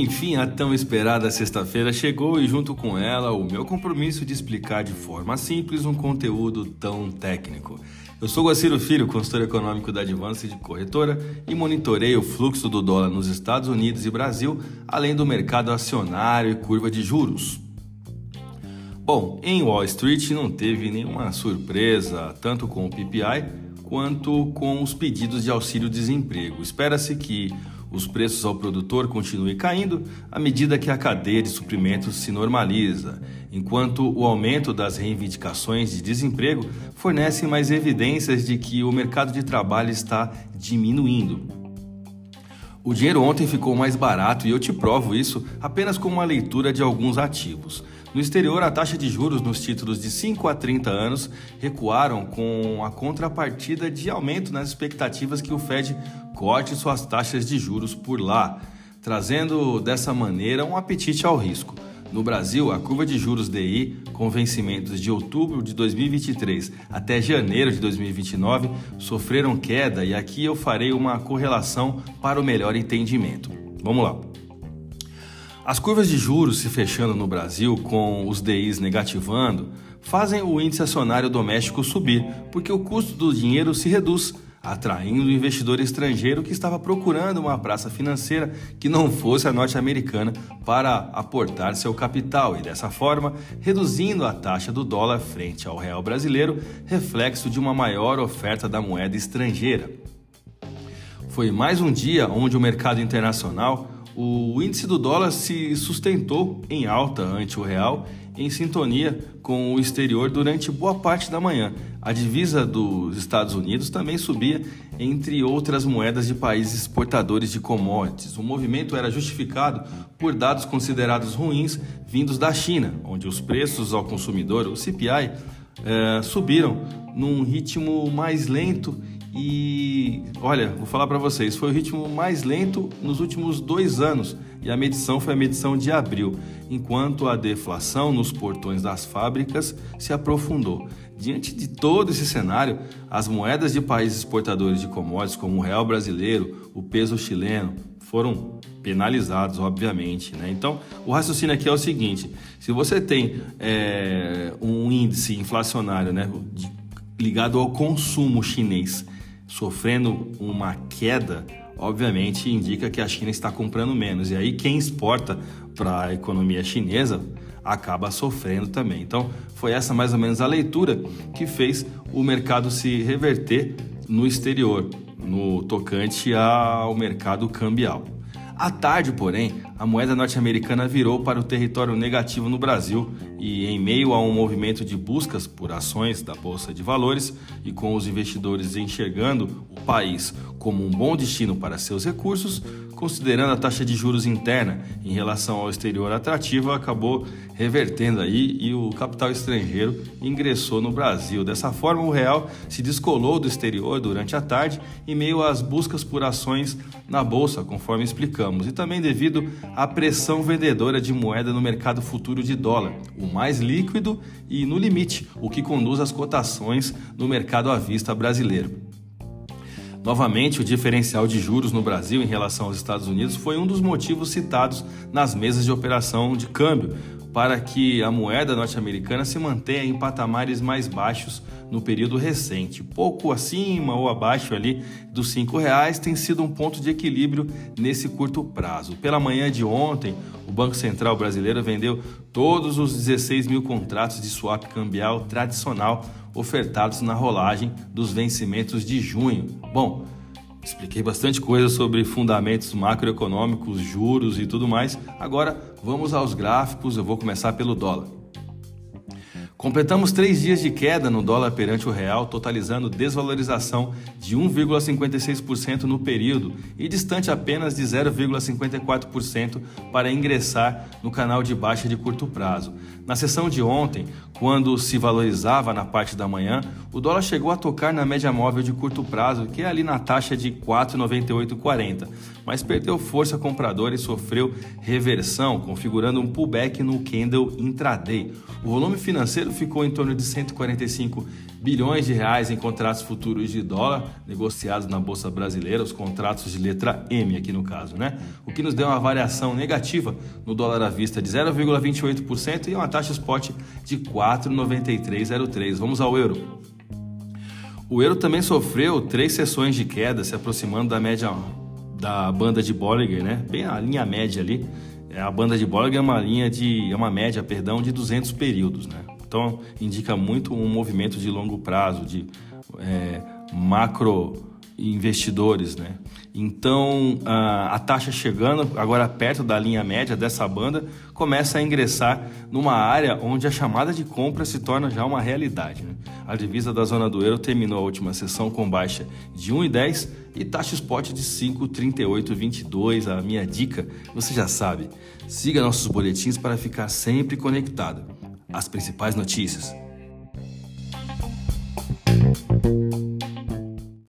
Enfim, a tão esperada sexta-feira chegou e, junto com ela, o meu compromisso de explicar de forma simples um conteúdo tão técnico. Eu sou Guaciro Filho, consultor econômico da Advance de Corretora e monitorei o fluxo do dólar nos Estados Unidos e Brasil, além do mercado acionário e curva de juros. Bom, em Wall Street não teve nenhuma surpresa, tanto com o PPI quanto com os pedidos de auxílio-desemprego. Espera-se que os preços ao produtor continuem caindo à medida que a cadeia de suprimentos se normaliza, enquanto o aumento das reivindicações de desemprego fornece mais evidências de que o mercado de trabalho está diminuindo. O dinheiro ontem ficou mais barato e eu te provo isso apenas com uma leitura de alguns ativos. No exterior, a taxa de juros nos títulos de 5 a 30 anos recuaram com a contrapartida de aumento nas expectativas que o Fed corte suas taxas de juros por lá, trazendo dessa maneira um apetite ao risco. No Brasil, a curva de juros DI, com vencimentos de outubro de 2023 até janeiro de 2029, sofreram queda e aqui eu farei uma correlação para o melhor entendimento. Vamos lá. As curvas de juros se fechando no Brasil, com os DIs negativando, fazem o índice acionário doméstico subir, porque o custo do dinheiro se reduz, atraindo o investidor estrangeiro que estava procurando uma praça financeira que não fosse a norte-americana para aportar seu capital e, dessa forma, reduzindo a taxa do dólar frente ao real brasileiro, reflexo de uma maior oferta da moeda estrangeira. Foi mais um dia onde o mercado internacional o índice do dólar se sustentou em alta ante o real, em sintonia com o exterior durante boa parte da manhã. A divisa dos Estados Unidos também subia, entre outras moedas de países exportadores de commodities. O movimento era justificado por dados considerados ruins vindos da China, onde os preços ao consumidor, o CPI, eh, subiram num ritmo mais lento e olha, vou falar para vocês, foi o ritmo mais lento nos últimos dois anos e a medição foi a medição de abril, enquanto a deflação nos portões das fábricas se aprofundou. Diante de todo esse cenário, as moedas de países exportadores de commodities, como o real brasileiro, o peso chileno, foram penalizados, obviamente. Né? Então, o raciocínio aqui é o seguinte: se você tem é, um índice inflacionário né, ligado ao consumo chinês sofrendo uma queda, obviamente indica que a China está comprando menos. E aí quem exporta para a economia chinesa acaba sofrendo também. Então, foi essa mais ou menos a leitura que fez o mercado se reverter no exterior, no tocante ao mercado cambial. À tarde, porém, a moeda norte-americana virou para o território negativo no Brasil e, em meio a um movimento de buscas por ações da Bolsa de Valores e com os investidores enxergando o país como um bom destino para seus recursos, considerando a taxa de juros interna em relação ao exterior atrativa, acabou revertendo aí e o capital estrangeiro ingressou no Brasil. Dessa forma, o real se descolou do exterior durante a tarde em meio às buscas por ações na bolsa, conforme explicamos, e também devido à pressão vendedora de moeda no mercado futuro de dólar, o mais líquido e no limite, o que conduz às cotações no mercado à vista brasileiro. Novamente, o diferencial de juros no Brasil em relação aos Estados Unidos foi um dos motivos citados nas mesas de operação de câmbio para que a moeda norte-americana se mantenha em patamares mais baixos no período recente. Pouco acima ou abaixo ali dos R$ tem sido um ponto de equilíbrio nesse curto prazo. Pela manhã de ontem, o Banco Central brasileiro vendeu todos os 16 mil contratos de swap cambial tradicional ofertados na rolagem dos vencimentos de junho. Bom, expliquei bastante coisa sobre fundamentos macroeconômicos, juros e tudo mais. Agora vamos aos gráficos. Eu vou começar pelo dólar. Completamos três dias de queda no dólar perante o real, totalizando desvalorização de 1,56% no período e distante apenas de 0,54% para ingressar no canal de baixa de curto prazo. Na sessão de ontem, quando se valorizava na parte da manhã, o dólar chegou a tocar na média móvel de curto prazo, que é ali na taxa de 4,9840, mas perdeu força compradora e sofreu reversão, configurando um pullback no candle intraday. O volume financeiro ficou em torno de 145 bilhões de reais em contratos futuros de dólar negociados na bolsa brasileira, os contratos de letra M aqui no caso, né? O que nos deu uma variação negativa no dólar à vista de 0,28% e uma taxa spot de 4,9303. Vamos ao euro. O euro também sofreu três sessões de queda, se aproximando da média da banda de Bollinger, né? Bem a linha média ali. É, a banda de Bollinger é uma linha de é uma média, perdão, de 200 períodos, né? Então indica muito um movimento de longo prazo, de é, macro investidores, né? Então a, a, taxa chegando agora perto da linha média dessa banda começa a ingressar numa área onde a chamada de compra se torna já uma realidade. Né? A divisa da zona do euro terminou a última sessão com baixa de 1,10 e taxa spot de 5,3822. A minha dica, você já sabe, siga nossos boletins para ficar sempre conectado. As principais notícias